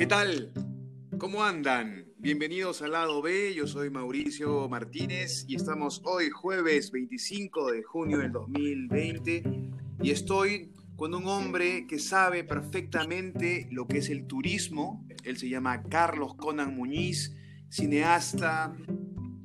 ¿Qué tal? ¿Cómo andan? Bienvenidos al lado B, yo soy Mauricio Martínez y estamos hoy jueves 25 de junio del 2020 y estoy con un hombre que sabe perfectamente lo que es el turismo. Él se llama Carlos Conan Muñiz, cineasta,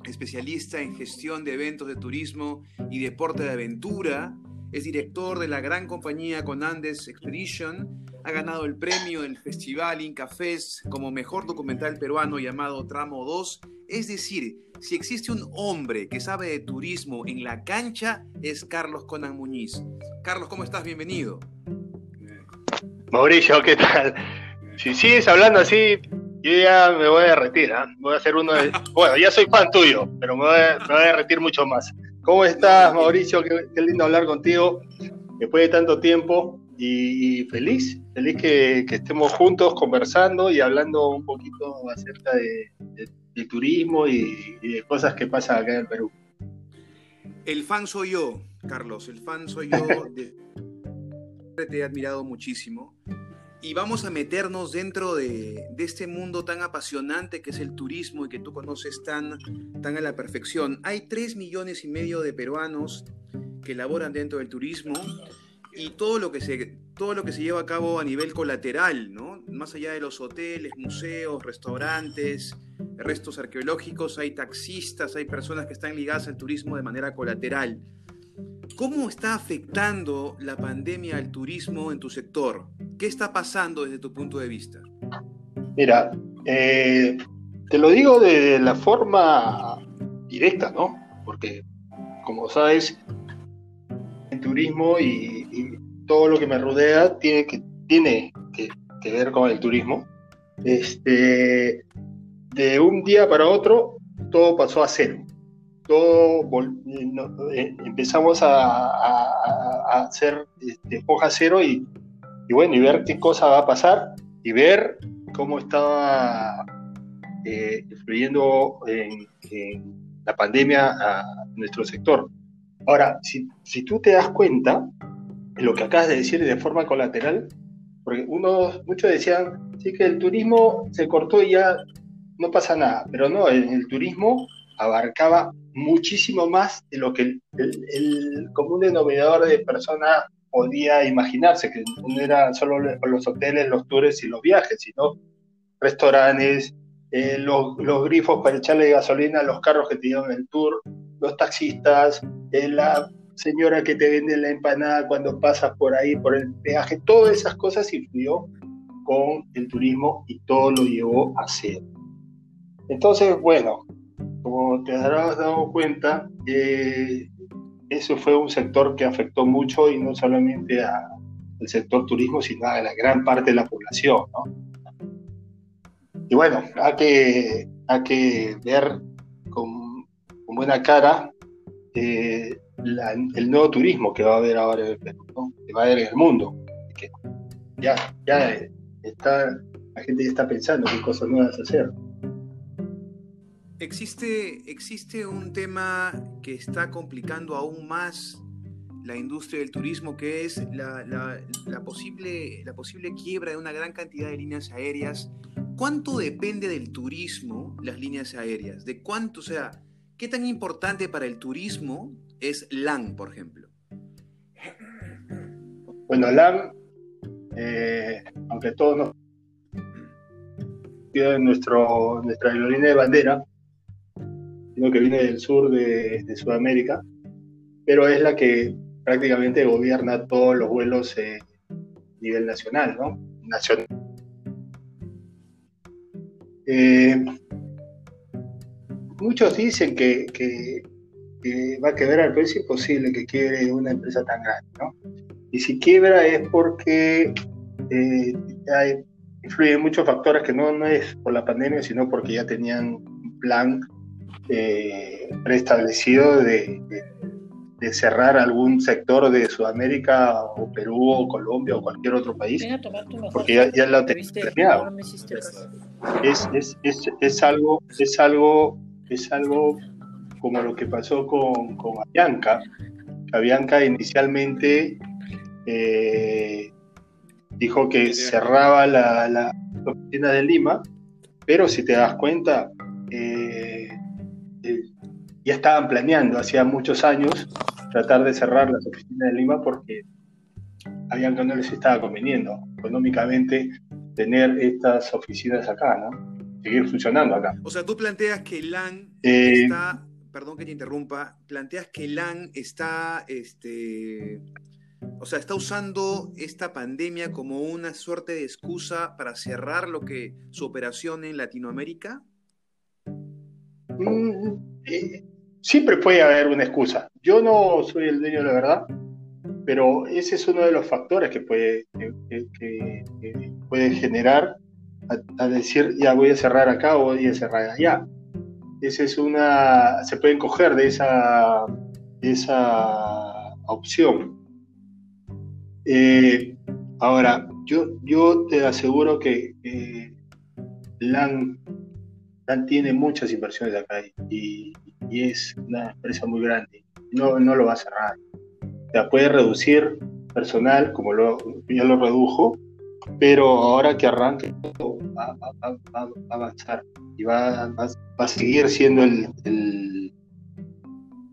especialista en gestión de eventos de turismo y deporte de aventura. Es director de la gran compañía Conandes Expedition. Ha ganado el premio del Festival Inca Fest como mejor documental peruano llamado Tramo 2. Es decir, si existe un hombre que sabe de turismo en la cancha, es Carlos Conan Muñiz. Carlos, ¿cómo estás? Bienvenido. Mauricio, ¿qué tal? Si sigues hablando así, yo ya me voy a derretir. ¿ah? Voy a hacer uno de. Bueno, ya soy fan tuyo, pero me voy a, me voy a derretir mucho más. ¿Cómo estás, Mauricio? Qué, qué, lindo hablar contigo después de tanto tiempo y, feliz, feliz que, que, estemos juntos conversando y hablando un poquito acerca de, de, de turismo y, y, de cosas que pasan acá en Perú. El fan soy yo, Carlos, el fan soy yo. De... Te he admirado muchísimo y vamos a meternos dentro de, de, este mundo tan apasionante que es el turismo y que tú conoces tan, tan a la perfección. Hay tres millones y medio de peruanos que laboran dentro del turismo y todo lo que se, todo lo que se lleva a cabo a nivel colateral, ¿no? Más allá de los hoteles, museos, restaurantes, restos arqueológicos, hay taxistas, hay personas que están ligadas al turismo de manera colateral. ¿Cómo está afectando la pandemia al turismo en tu sector? ¿Qué está pasando desde tu punto de vista? Mira, eh, te lo digo de la forma directa, ¿no? Porque, como sabes, el turismo y, todo lo que me rodea tiene que, tiene que, que, ver con el turismo. Este, de un día para otro, todo pasó a cero todo no, eh, empezamos a, a, a hacer este, hoja cero y, y, bueno, y ver qué cosa va a pasar y ver cómo estaba eh, influyendo en, en, la pandemia a nuestro sector. Ahora, si, si tú te das cuenta lo que acabas de decir de forma colateral, porque muchos decían, sí que el turismo se cortó y ya no pasa nada, pero no, el, turismo abarcaba muchísimo más de lo que el, el, el, común denominador de personas podía imaginarse, que no eran solo los hoteles, los tours y los viajes, sino restaurantes, eh, los, grifos para echarle gasolina los carros que te llevan el tour, los taxistas, eh, la señora que te vende la empanada cuando pasas por ahí, por el peaje, todas esas cosas influyó con el turismo y todo lo llevó a cero. Entonces, bueno, como te habrás dado cuenta, eh, eso fue un sector que afectó mucho y no solamente al sector turismo, sino a la gran parte de la población. ¿no? Y bueno, hay que, hay que ver con, con buena cara eh, el nuevo turismo que va a haber ahora en el Perú, que va a haber el mundo. Ya, ya está, la gente ya está pensando qué cosas nuevas hacer. Existe, existe un tema que está complicando aún más la industria del turismo, que es la, la, la, posible, la posible quiebra de una gran cantidad de líneas aéreas. ¿Cuánto depende del turismo las líneas aéreas? ¿De cuánto, o sea, qué tan importante para el turismo es LAN, por ejemplo? Bueno, LAN, eh, aunque todos nos nuestro, nuestra aerolínea de bandera, sino que viene del sur de, de, Sudamérica, pero es la que prácticamente gobierna todos los vuelos eh, a nivel nacional, ¿no? Nacional. Eh, muchos dicen que, va a quebrar, pero es imposible que quiebre una empresa tan grande, ¿no? Y si quiebra es porque eh, hay, influyen muchos factores que no, no es por la pandemia, sino porque ya tenían un plan eh, preestablecido de, de, de, cerrar algún sector de Sudamérica o Perú o Colombia o cualquier otro país, porque ya, ya lo tenían planeado. Es, es, es, es, algo, es, algo, es algo como lo que pasó con, con Avianca. Avianca inicialmente eh, dijo que cerraba la, la, oficinas de Lima, pero si te das cuenta, eh, eh, ya estaban planeando hacía muchos años tratar de cerrar las oficinas de Lima porque que no les estaba conveniendo económicamente tener estas oficinas acá, ¿no? Seguir funcionando acá. O sea, tú planteas que LAN eh, está, perdón que te interrumpa, planteas que LAN está, este, o sea, está usando esta pandemia como una suerte de excusa para cerrar lo que su operación en Latinoamérica. Mm, eh, siempre puede haber una excusa. Yo no soy el dueño de la verdad, pero ese es uno de los factores que puede, que, puede generar a, decir, ya voy a cerrar acá o voy a cerrar allá. Esa es una, se pueden coger de esa, esa opción. Eh, ahora, yo, yo te aseguro que LAN, LAN, tiene muchas inversiones acá y, y es una empresa muy grande. No, no lo va a cerrar. O puede reducir personal, como lo, ya lo redujo, pero ahora que arranque va, a avanzar y va, a seguir siendo el,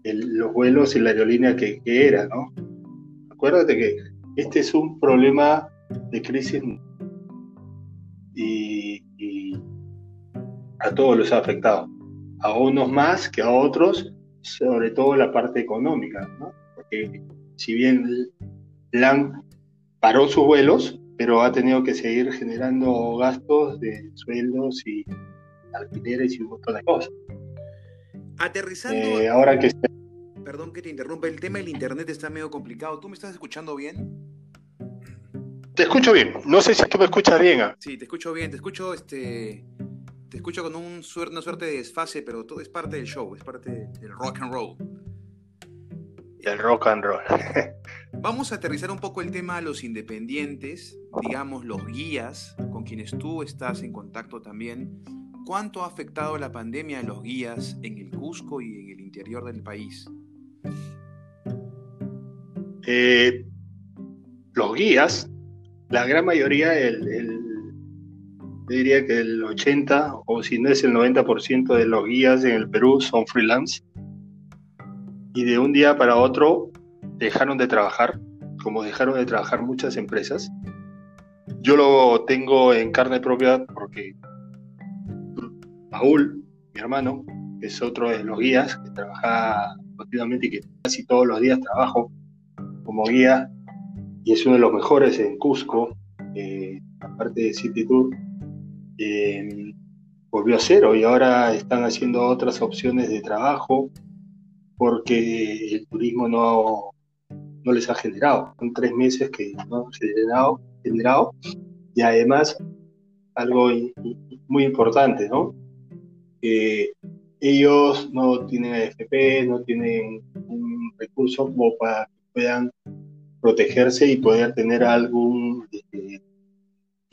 los vuelos y la aerolínea que, era, ¿no? Acuérdate que este es un problema de crisis y, y a todos los ha afectado a unos más que a otros, sobre todo la parte económica, ¿no? Porque si bien LAN paró sus vuelos, pero ha tenido que seguir generando gastos de sueldos y alquileres y un montón de cosas. Aterrizando. Eh, ahora que. Perdón que te interrumpa, el tema del internet está medio complicado. ¿Tú me estás escuchando bien? Te escucho bien. No sé si tú me escuchas bien. ¿ah? Sí, te escucho bien. Te escucho este te escucho con un una suerte de desfase, pero todo es parte del show, es parte del rock and roll. El rock and roll. Vamos a aterrizar un poco el tema a los independientes, digamos los guías, con quienes tú estás en contacto también. ¿Cuánto ha afectado la pandemia a los guías en el Cusco y en el interior del país? Eh, los guías, la gran mayoría, el diría que el 80 o si no es el 90% de los guías en el Perú son freelance. Y de un día para otro dejaron de trabajar, como dejaron de trabajar muchas empresas. Yo lo tengo en carne propia porque Paul, mi hermano, es otro de los guías que trabaja continuamente y que casi todos los días trabajo como guía y es uno de los mejores en Cusco, eh, aparte de City Tour eh, volvió a cero y ahora están haciendo otras opciones de trabajo porque el turismo no, no les ha generado. Son tres meses que no han generado, generado y además algo muy importante, ¿no? ellos no tienen AFP, no tienen un recurso para que puedan protegerse y poder tener algún eh,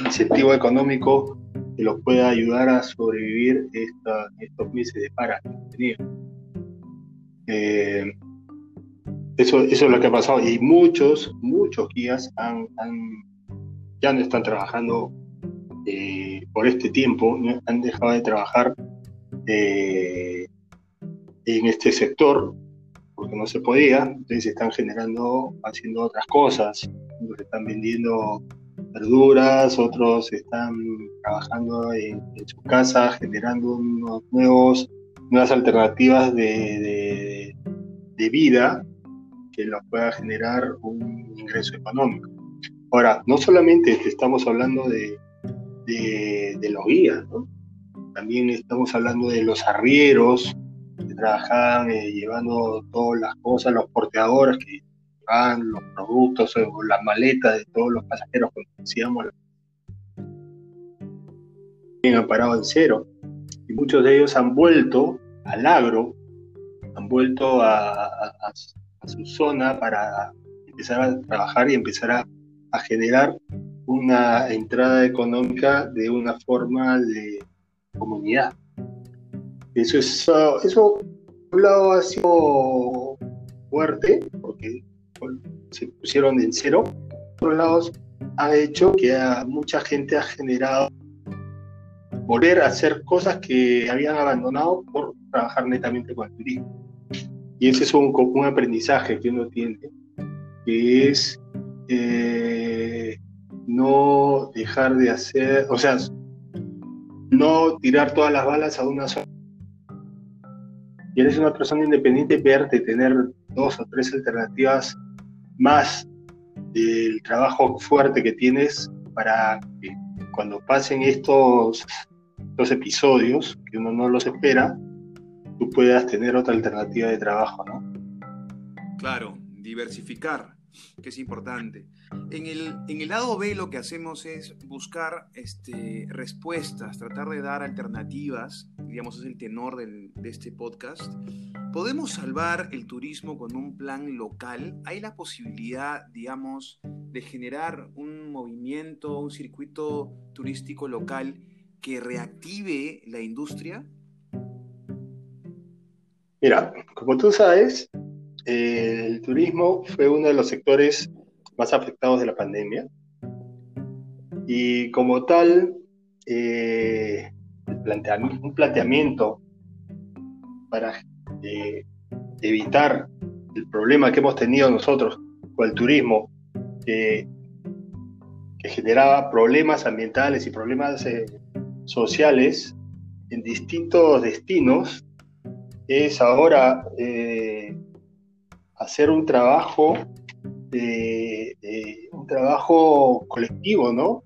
incentivo económico que los pueda ayudar a sobrevivir estos meses de para que eh, eso, es lo que ha pasado y muchos, muchos guías han, ya no están trabajando eh, por este tiempo, han dejado de trabajar eh, en este sector porque no se podía, entonces están generando, haciendo otras cosas, están vendiendo verduras, otros están trabajando en, su casa, generando unos nuevos, nuevas alternativas de, vida que los pueda generar un ingreso económico. Ahora, no solamente estamos hablando de, de, los guías, también estamos hablando de los arrieros que trabajan eh, llevando todas las cosas, los porteadores que los productos o las maletas de todos los pasajeros, como decíamos, han parado en cero. Y muchos de ellos han vuelto al agro, han vuelto a, su zona para empezar a trabajar y empezar a, generar una entrada económica de una forma de comunidad. Eso es, eso por un lado ha sido fuerte, porque se pusieron en cero. Por otro lado, ha hecho que mucha gente ha generado volver a hacer cosas que habían abandonado por trabajar netamente con el turismo. Y ese es un, un aprendizaje que uno tiene, que es eh, no dejar de hacer, o sea, no tirar todas las balas a una sola. Y eres una persona independiente, verte tener dos o tres alternativas más del trabajo fuerte que tienes para que cuando pasen estos, estos episodios, que uno no los espera, tú puedas tener otra alternativa de trabajo, ¿no? Claro, diversificar, que es importante. En el, en el lado B lo que hacemos es buscar este, respuestas, tratar de dar alternativas, digamos es el tenor del, de este podcast. ¿Podemos salvar el turismo con un plan local? ¿Hay la posibilidad, digamos, de generar un movimiento, un circuito turístico local que reactive la industria? Mira, como tú sabes, el turismo fue uno de los sectores más afectados de la pandemia. Y como tal, eh, un planteamiento para eh, evitar el problema que hemos tenido nosotros con el turismo, que generaba problemas ambientales y problemas eh, sociales en distintos destinos, es ahora eh, hacer un trabajo, un trabajo colectivo, ¿no?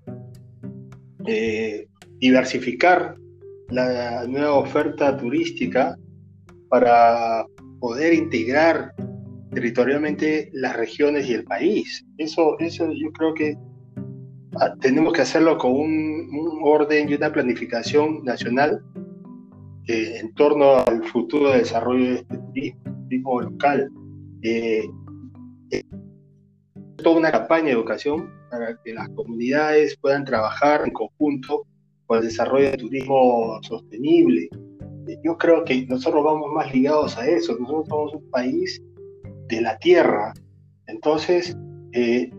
diversificar la nueva oferta turística para poder integrar territorialmente las regiones y el país. Eso, eso yo creo que ah, tenemos que hacerlo con un orden y una planificación nacional eh, en torno al futuro desarrollo de este turismo, local. Eh, eh, toda una campaña de educación para que las comunidades puedan trabajar en conjunto con el desarrollo del turismo sostenible. Yo creo que nosotros vamos más ligados a eso. Nosotros somos un país de la tierra. Entonces,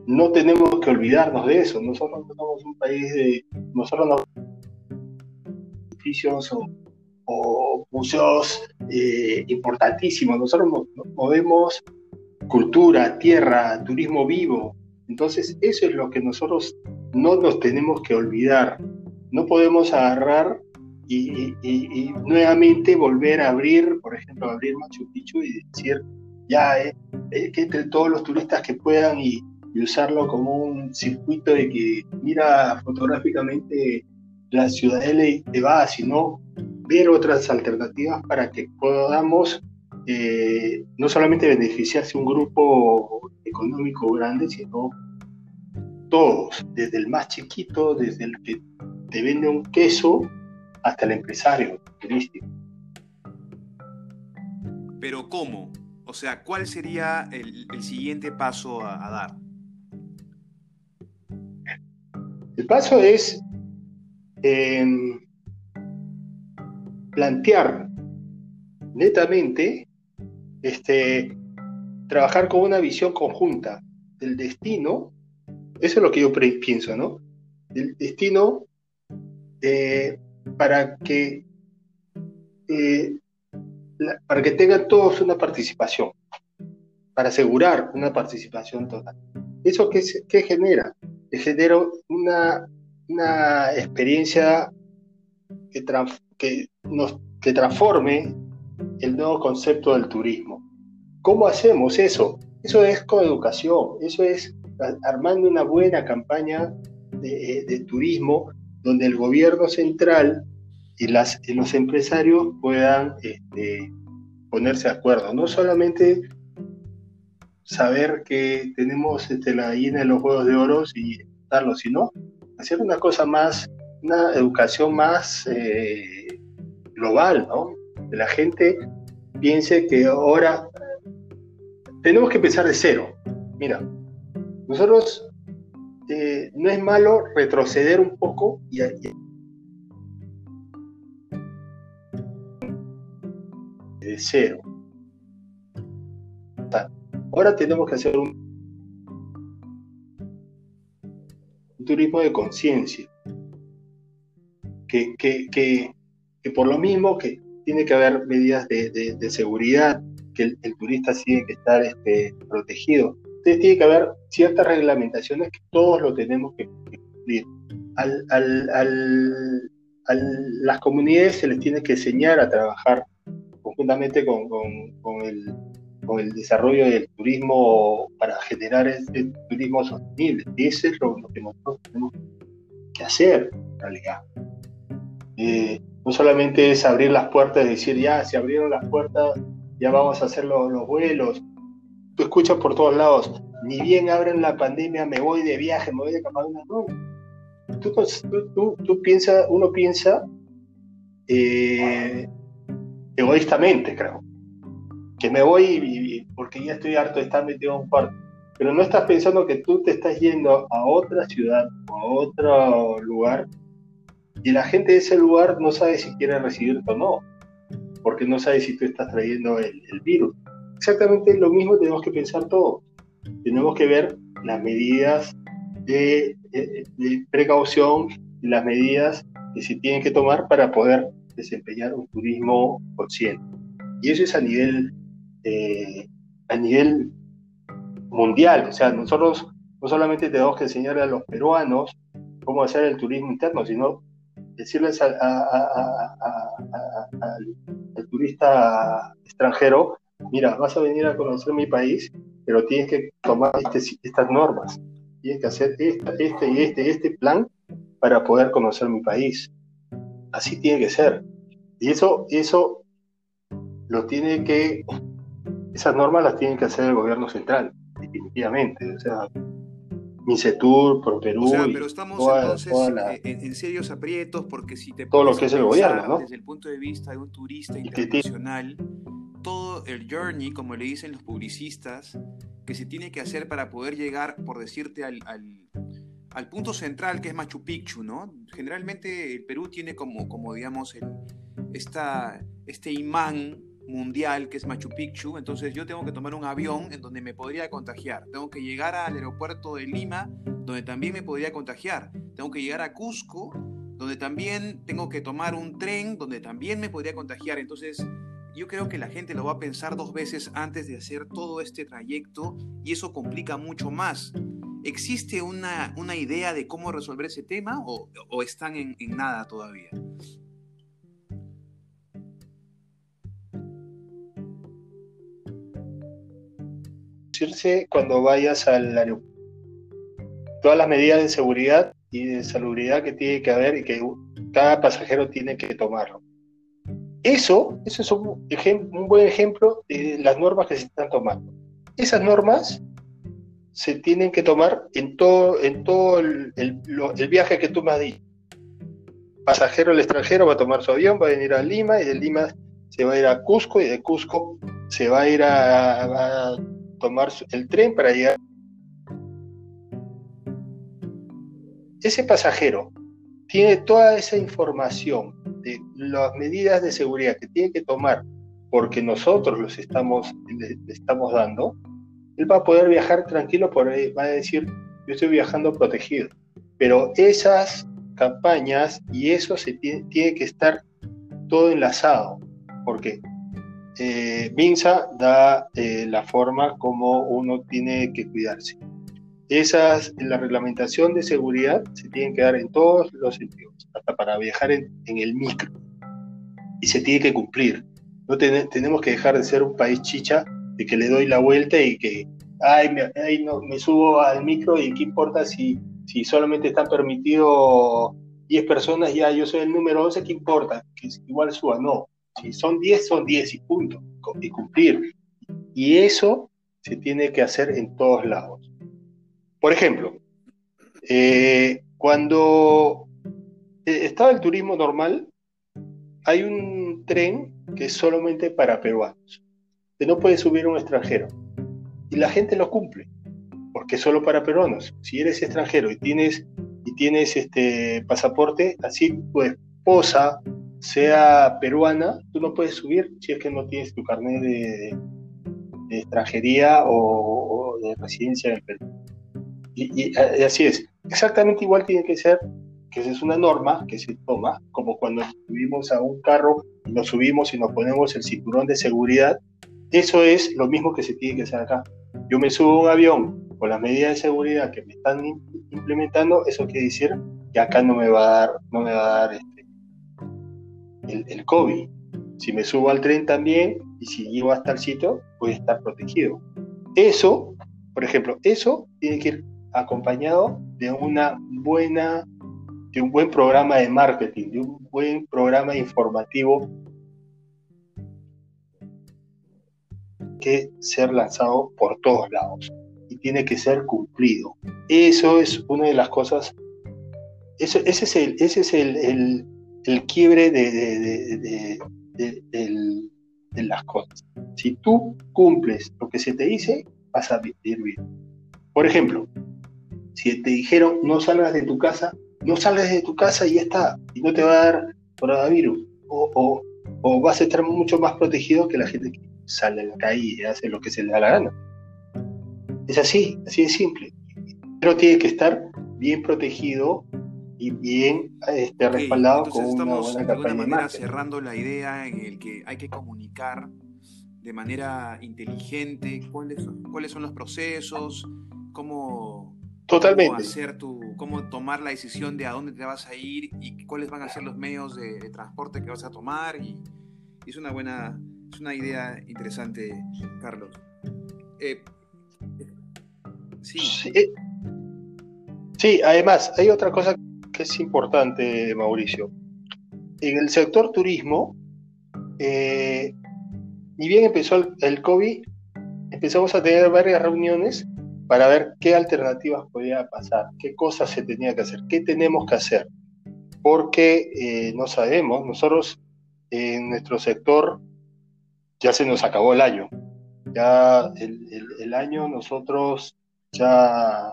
no tenemos que olvidarnos de eso. Nosotros no somos un país de. Nosotros no. o o museos eh, importantísimos. Nosotros movemos cultura, tierra, turismo vivo. Entonces, eso es lo que nosotros no nos tenemos que olvidar. No podemos agarrar y, nuevamente volver a abrir, por ejemplo, abrir Machu Picchu y decir, ya, eh, eh, que entre todos los turistas que puedan y, y usarlo como un circuito de que mira fotográficamente la ciudadela y te sino ver otras alternativas para que podamos eh, no solamente beneficiarse un grupo económico grande, sino todos, desde el más chiquito, desde el que te vende un queso hasta el empresario turístico. Pero ¿cómo? O sea, ¿cuál sería el, siguiente paso a, a dar? El paso es eh, plantear netamente, este, trabajar con una visión conjunta del destino, eso es lo que yo pienso, ¿no? Del destino eh, para que eh, para que tengan todos una participación, para asegurar una participación total. ¿Eso qué, qué genera? genera una, una experiencia que, que, nos, que transforme el nuevo concepto del turismo. ¿Cómo hacemos eso? Eso es con educación, eso es armando una buena campaña de, turismo donde el gobierno central y, los empresarios puedan este, ponerse de acuerdo. No solamente saber que tenemos este, la gallina de los huevos de oro y darlo, sino hacer una cosa más, una educación más eh, global, ¿no? La gente piense que ahora tenemos que empezar de cero. Mira, nosotros eh, no es malo retroceder un poco y, de cero. Ahora tenemos que hacer un turismo de conciencia, que que, que, que, por lo mismo que tiene que haber medidas de, de, seguridad, que el, turista tiene que estar este, protegido. Entonces tiene que haber ciertas reglamentaciones que todos lo tenemos que cumplir. Al, al, al, a las comunidades se les tiene que enseñar a trabajar conjuntamente con, con, con el con el desarrollo del turismo para generar ese turismo sostenible. Ese es lo, que nosotros tenemos que hacer en realidad. Eh, no solamente es abrir las puertas y decir, ya, se abrieron las puertas, ya vamos a hacer los, vuelos. Tú escuchas por todos lados, ni bien abren la pandemia, me voy de viaje, me voy de campana. No. Tú, tú, tú, uno piensa eh, egoístamente, creo que me voy porque ya estoy harto de estar metido en un cuarto. Pero no estás pensando que tú te estás yendo a otra ciudad o a otro lugar y la gente de ese lugar no sabe si quiere recibirte o no, porque no sabe si tú estás trayendo el, virus. Exactamente lo mismo tenemos que pensar todos. Tenemos que ver las medidas de, precaución las medidas que se tienen que tomar para poder desempeñar un turismo consciente. Y eso es a nivel eh, a nivel mundial. O sea, nosotros no solamente tenemos que enseñar a los peruanos cómo hacer el turismo interno, sino decirles al turista extranjero, mira, vas a venir a conocer mi país, pero tienes que tomar este, estas normas, tienes que hacer este y este, este plan para poder conocer mi país. Así tiene que ser. Y eso, eso lo tiene que esas normas las tiene que hacer el gobierno central, definitivamente. O sea, Misetur, Pro Perú. O sea, pero estamos entonces eh, en, serios aprietos porque si te todo lo que es el gobierno, ¿no? Desde el punto de vista de un turista internacional, todo el journey, como le dicen los publicistas, que se tiene que hacer para poder llegar, por decirte, al, al, punto central que es Machu Picchu, ¿no? Generalmente el Perú tiene como, como digamos, el, esta, este imán mundial que es Machu Picchu, entonces yo tengo que tomar un avión en donde me podría contagiar. Tengo que llegar al aeropuerto de Lima, donde también me podría contagiar. Tengo que llegar a Cusco, donde también tengo que tomar un tren, donde también me podría contagiar. Entonces yo creo que la gente lo va a pensar dos veces antes de hacer todo este trayecto y eso complica mucho más. ¿Existe una, una idea de cómo resolver ese tema o, están en nada todavía? Cuando vayas al aeropuerto. Todas las medidas de seguridad y de salubridad que tiene que haber y que cada pasajero tiene que tomarlo. Eso, eso es un, buen ejemplo de las normas que se están tomando. Esas normas se tienen que tomar en todo, en todo el, viaje que tú me has dicho. Pasajero al extranjero va a tomar su avión, va a venir a Lima y de Lima se va a ir a Cusco y de Cusco se va a ir a tomar el tren para llegar. Ese pasajero tiene toda esa información de las medidas de seguridad que tiene que tomar porque nosotros los estamos, le, estamos dando, él va a poder viajar tranquilo, por ahí, va a decir, yo estoy viajando protegido. Pero esas campañas y eso se tiene, tiene que estar todo enlazado, porque eh, Minsa da eh, la forma como uno tiene que cuidarse. Esas, la reglamentación de seguridad se tiene que dar en todos los sentidos, hasta para viajar en, el micro. Y se tiene que cumplir. No tenemos que dejar de ser un país chicha de que le doy la vuelta y que, ay, me, no, me subo al micro y qué importa si, si solamente están permitidos 10 personas, ya yo soy el número 11, ¿qué importa? Que igual suba. No, si son 10, son 10 y punto, y cumplir. Y eso se tiene que hacer en todos lados. Por ejemplo, eh, cuando eh, estaba el turismo normal, hay un tren que es solamente para peruanos, que no puede subir un extranjero. Y la gente lo cumple, porque solo para peruanos. Si eres extranjero y tienes, y tienes este pasaporte, así pues posa sea peruana, tú no puedes subir si es que no tienes tu carnet de, extranjería o, de residencia en Perú. Y, así es. Exactamente igual tiene que ser que esa es una norma que se toma, como cuando subimos a un carro nos subimos y nos ponemos el cinturón de seguridad, eso es lo mismo que se tiene que hacer acá. Yo me subo a un avión con las medidas de seguridad que me están implementando, eso quiere decir que acá no me va a dar, no me va a dar este, el, el COVID. Si me subo al tren también y si llego hasta el sitio, voy a estar protegido. Eso, por ejemplo, eso tiene que ir acompañado de una buena, de un buen programa de marketing, de un buen programa informativo que ser lanzado por todos lados y tiene que ser cumplido. Eso es una de las cosas, eso, ese es el, ese es el, el, quiebre de, de, las cosas. Si tú cumples lo que se te dice, vas a vivir bien. Por ejemplo, si te dijeron no salgas de tu casa, no salgas de tu casa y ya está, y no te va a dar coronavirus. O, o, vas a estar mucho más protegido que la gente que sale a la calle y hace lo que se le da la gana. Es así, así de simple. Pero tiene que estar bien protegido y bien este, respaldado con una buena campaña de manera cerrando la idea en el que hay que comunicar de manera inteligente cuáles son, cuáles son los procesos, cómo, Totalmente. hacer tu, cómo tomar la decisión de a dónde te vas a ir y cuáles van a ser los medios de, transporte que vas a tomar. Y, es una buena, es una idea interesante, Carlos. Eh, sí. sí. además, hay otra cosa que es importante, Mauricio. En el sector turismo, eh, ni bien empezó el, el COVID, empezamos a tener varias reuniones para ver qué alternativas podía pasar, qué cosas se tenía que hacer, qué tenemos que hacer, porque eh, no sabemos, nosotros en nuestro sector ya se nos acabó el año, ya el, año nosotros ya,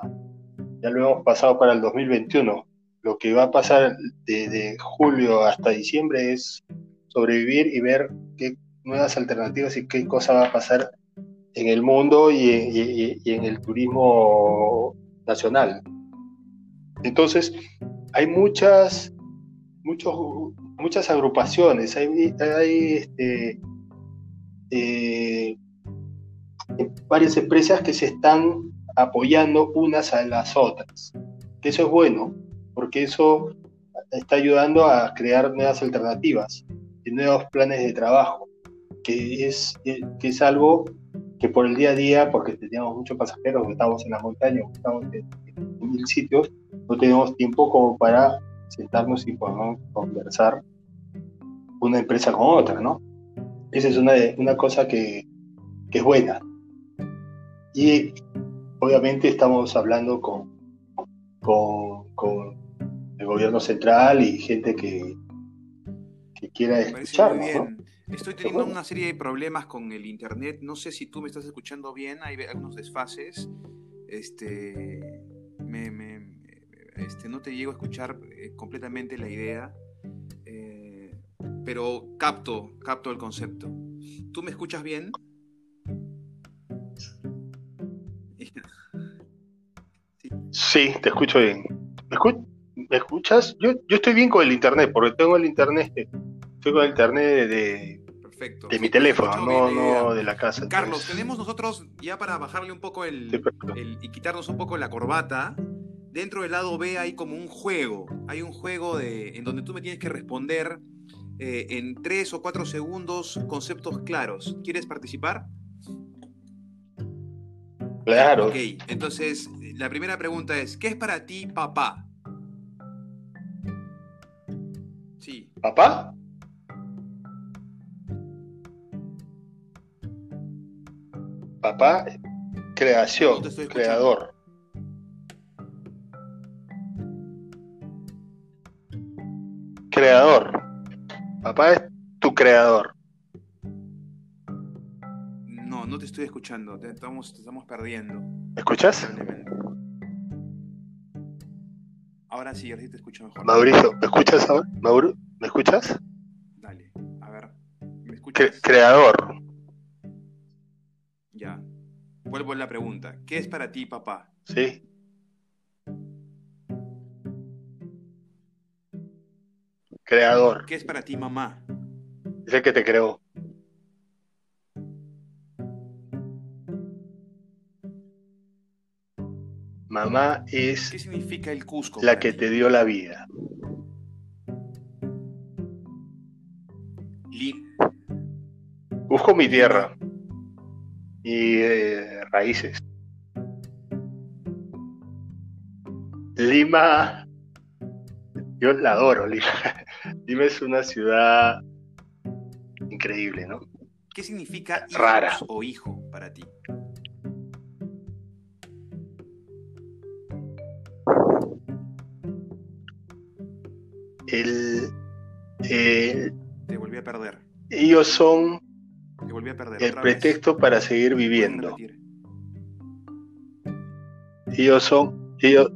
ya lo hemos pasado para el 2021, lo que va a pasar de, de julio hasta diciembre es sobrevivir y ver qué nuevas alternativas y qué cosa va a pasar en el mundo y, en el turismo nacional. Entonces, hay muchas, muchos, muchas agrupaciones, hay, este, eh, varias empresas que se están apoyando unas a las otras. Eso es bueno, porque eso está ayudando a crear nuevas alternativas y nuevos planes de trabajo, que es, que es algo que por el día a día, porque teníamos muchos pasajeros, estamos en las montañas, estamos en, mil sitios, no tenemos tiempo como para sentarnos y podamos conversar una empresa con otra, ¿no? Esa es una, una cosa que, que es buena. Y obviamente estamos hablando con, con, gobierno central y gente que, que quiera escucharnos, ¿no? Estoy teniendo una serie de problemas con el internet. No sé si tú me estás escuchando bien. Hay algunos desfases. Este, este no te llego a escuchar eh, completamente la idea. Eh, pero capto, capto el concepto. ¿Tú me escuchas bien? Sí, te escucho bien. ¿Me, escuchas? Yo, yo estoy bien con el internet, porque tengo el internet, estoy con el internet de, de mi teléfono, no, no de la casa. Carlos, tenemos nosotros, ya para bajarle un poco el, y quitarnos un poco la corbata, dentro del lado B hay como un juego. Hay un juego de, en donde tú me tienes que responder eh, en tres o cuatro segundos conceptos claros. ¿Quieres participar? Claro. Ok, entonces la primera pregunta es, ¿qué es para ti papá? Sí. ¿Papá? Papá, creación, creador. Creador. Papá es tu creador. No, no te estoy escuchando. Te estamos, te estamos perdiendo. ¿Me escuchas? Ahora sí, ahora sí te escucho mejor. Mauricio, ¿me escuchas ahora? Mauro, ¿me escuchas? Dale, a ver. ¿Me escuchas? creador. Vuelvo a la pregunta. ¿Qué es para ti, papá? Sí. creador. ¿Qué es para ti mamá? Es el que te creó. Mamá es ¿Qué significa el Cusco? la que te dio la vida. Li- Busco mi tierra y eh, raíces. Lima, yo la adoro, Lima. Lima es una ciudad increíble, ¿no? ¿Qué significa Rara. o hijo para ti? El, el- Te volví a perder. ellos son Te volví a perder. el otra vez. pretexto para seguir ¿Puedes viviendo. Ellos son, ellos,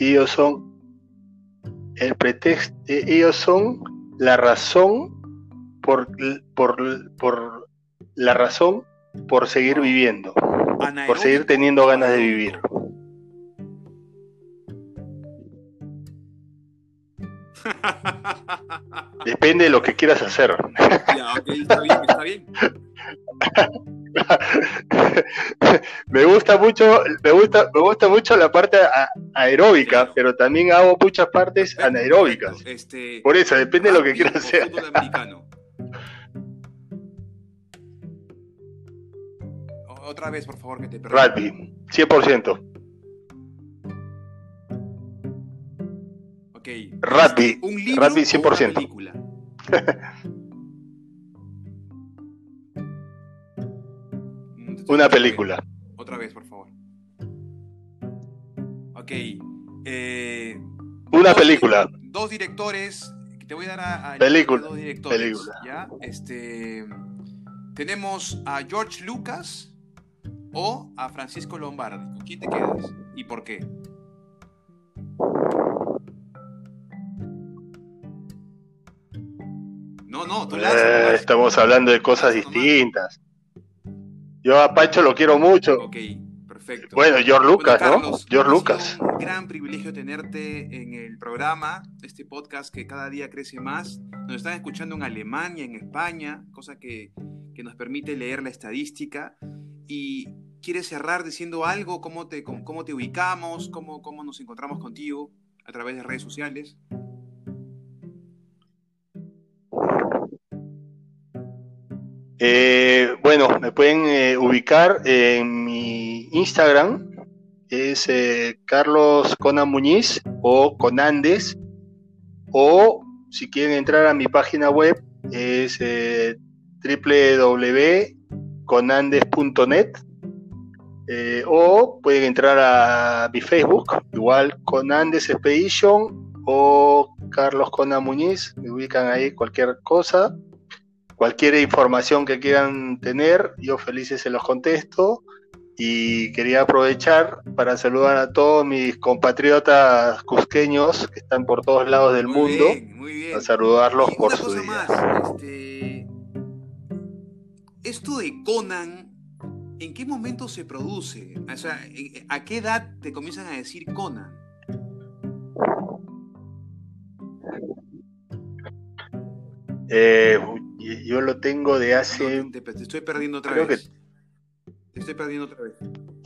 ellos son el pretexto, ellos son la razón por, por, por la razón por seguir viviendo, por seguir teniendo ganas de vivir. Depende de lo que quieras hacer. ya, ok, está bien, está bien. me gusta mucho, me gusta, me gusta mucho la parte a- aeróbica, Claro. pero también hago muchas partes anaeróbicas. Perfecto. Este, Por eso, depende de lo que quieras hacer. Otra vez, por favor, que te perdí. Rugby, 100%. Ok. Rugby, ¿Un libro rugby o 100%. una película? Mm, Una película. Otra vez, por favor. Ok. eh, Una dos- película. Dos directores. Te voy a dar a, a Película, dos directores. película. ¿ya? Este, tenemos a George Lucas o a Francisco Lombardi. ¿Con quién te quedas? ¿Y por qué? No, no, tú Eh, lanzas, estamos hablando de cosas distintas. Yo a Pancho lo quiero mucho. Ok, perfecto. Bueno, George Lucas, Bueno, ¿no? Carlos, George ha Lucas. Un gran privilegio tenerte en el programa, este podcast que cada día crece más. Nos están escuchando en Alemania, en España, cosa que, que nos permite leer la estadística. Y quieres cerrar diciendo algo, cómo te, cómo, cómo te ubicamos, cómo, cómo nos encontramos contigo a través de redes sociales. Eh, bueno, me pueden eh, ubicar en mi Instagram, es eh, Carlos Conan Muñiz o Conandes, o si quieren entrar a mi página web es www.conandes.net o pueden entrar a mi Facebook, igual Conandes Expedition o Carlos Conan Muñiz, me ubican ahí cualquier cosa cualquier información que quieran tener, yo felices se los contesto. Y quería aprovechar para saludar a todos mis compatriotas cusqueños que están por todos lados del Muy mundo, bien, muy bien. a saludarlos Y por una su cosa día. más, este, esto de Conan, ¿en qué momento se produce? O sea, ¿en- ¿a qué edad te comienzan a decir Conan? Eh, y- yo lo tengo de No, hace te, te estoy perdiendo otra creo vez. Te estoy perdiendo otra vez.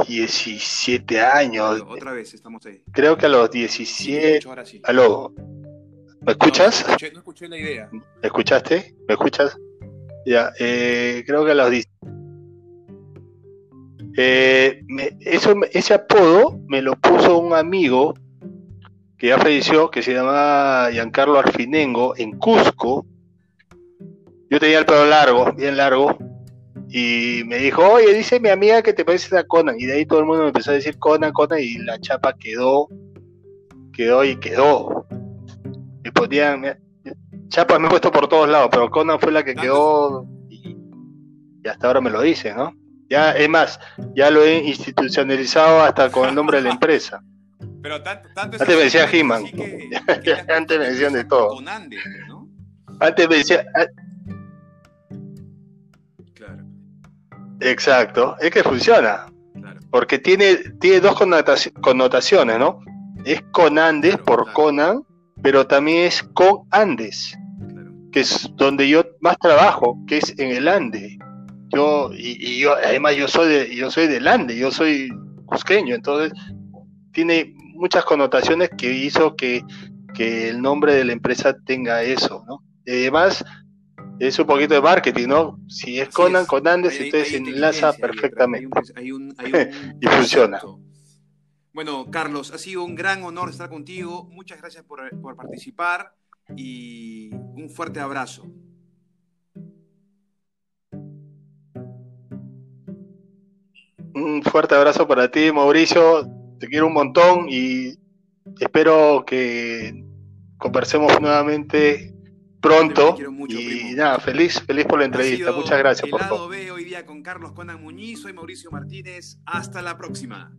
17 años, Otra vez estamos ahí. creo que a los Sí, te 17... escucho ahora sí. Aló, ¿me escuchas? No, escuché, no escuché la idea. ¿Me escuchaste? ¿Me escuchas? Ya, eh, creo que a los 10. Eh, me- eso, me- ese apodo me lo puso un amigo que ya falleció, que se llamaba Giancarlo Arfinengo, en Cusco. Yo tenía el pelo largo, bien largo, y me dijo, oye, dice mi amiga que te pareces a Conan, y de ahí todo el mundo me empezó a decir Conan, Conan, y la chapa quedó, quedó y quedó. Me ponían, me- chapas me he puesto por todos lados, pero Conan fue la que quedó, y, y hasta ahora me lo dice, ¿no? Ya, es más, ya lo he institucionalizado hasta con el nombre de la empresa. Pero tanto, tanto Antes me decía He-Man. Antes me decían de todo. Antes me decía, exacto, es que funciona, claro. porque tiene, tiene dos connotaci- connotaciones, ¿no? Es Conandes Claro, por claro. Conan pero también es con Andes, que es donde yo más trabajo, que es en el Ande. Yo, y, yo, además yo soy de, yo soy del Ande, yo soy cusqueño, entonces tiene muchas connotaciones que hizo que, que el nombre de la empresa tenga eso, ¿no? Además, es un poquito de marketing, ¿no? Si es Conan, con Andes, entonces se enlaza perfectamente. y funciona. Bueno, Carlos, ha sido un gran honor estar contigo. Muchas gracias por, por participar y un fuerte abrazo. Un fuerte abrazo para ti, Mauricio. Te quiero un montón y espero que conversemos nuevamente pronto. y nada, feliz, feliz por la entrevista. Muchas gracias. El lado B hoy día con Carlos Conan Muñiz, soy Mauricio Martínez. Hasta la próxima.